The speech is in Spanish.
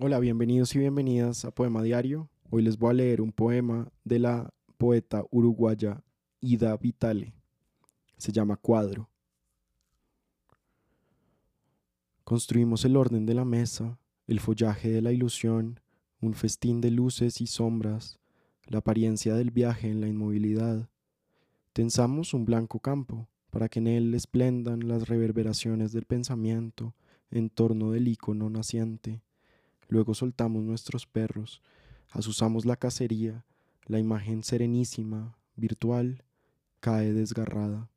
Hola, bienvenidos y bienvenidas a Poema Diario. Hoy les voy a leer un poema de la poeta uruguaya Ida Vitale. Se llama Cuadro. Construimos el orden de la mesa, el follaje de la ilusión, un festín de luces y sombras, la apariencia del viaje en la inmovilidad. Tensamos un blanco campo para que en él esplendan las reverberaciones del pensamiento en torno del icono naciente. Luego soltamos nuestros perros, asusamos la cacería, la imagen serenísima, virtual, cae desgarrada.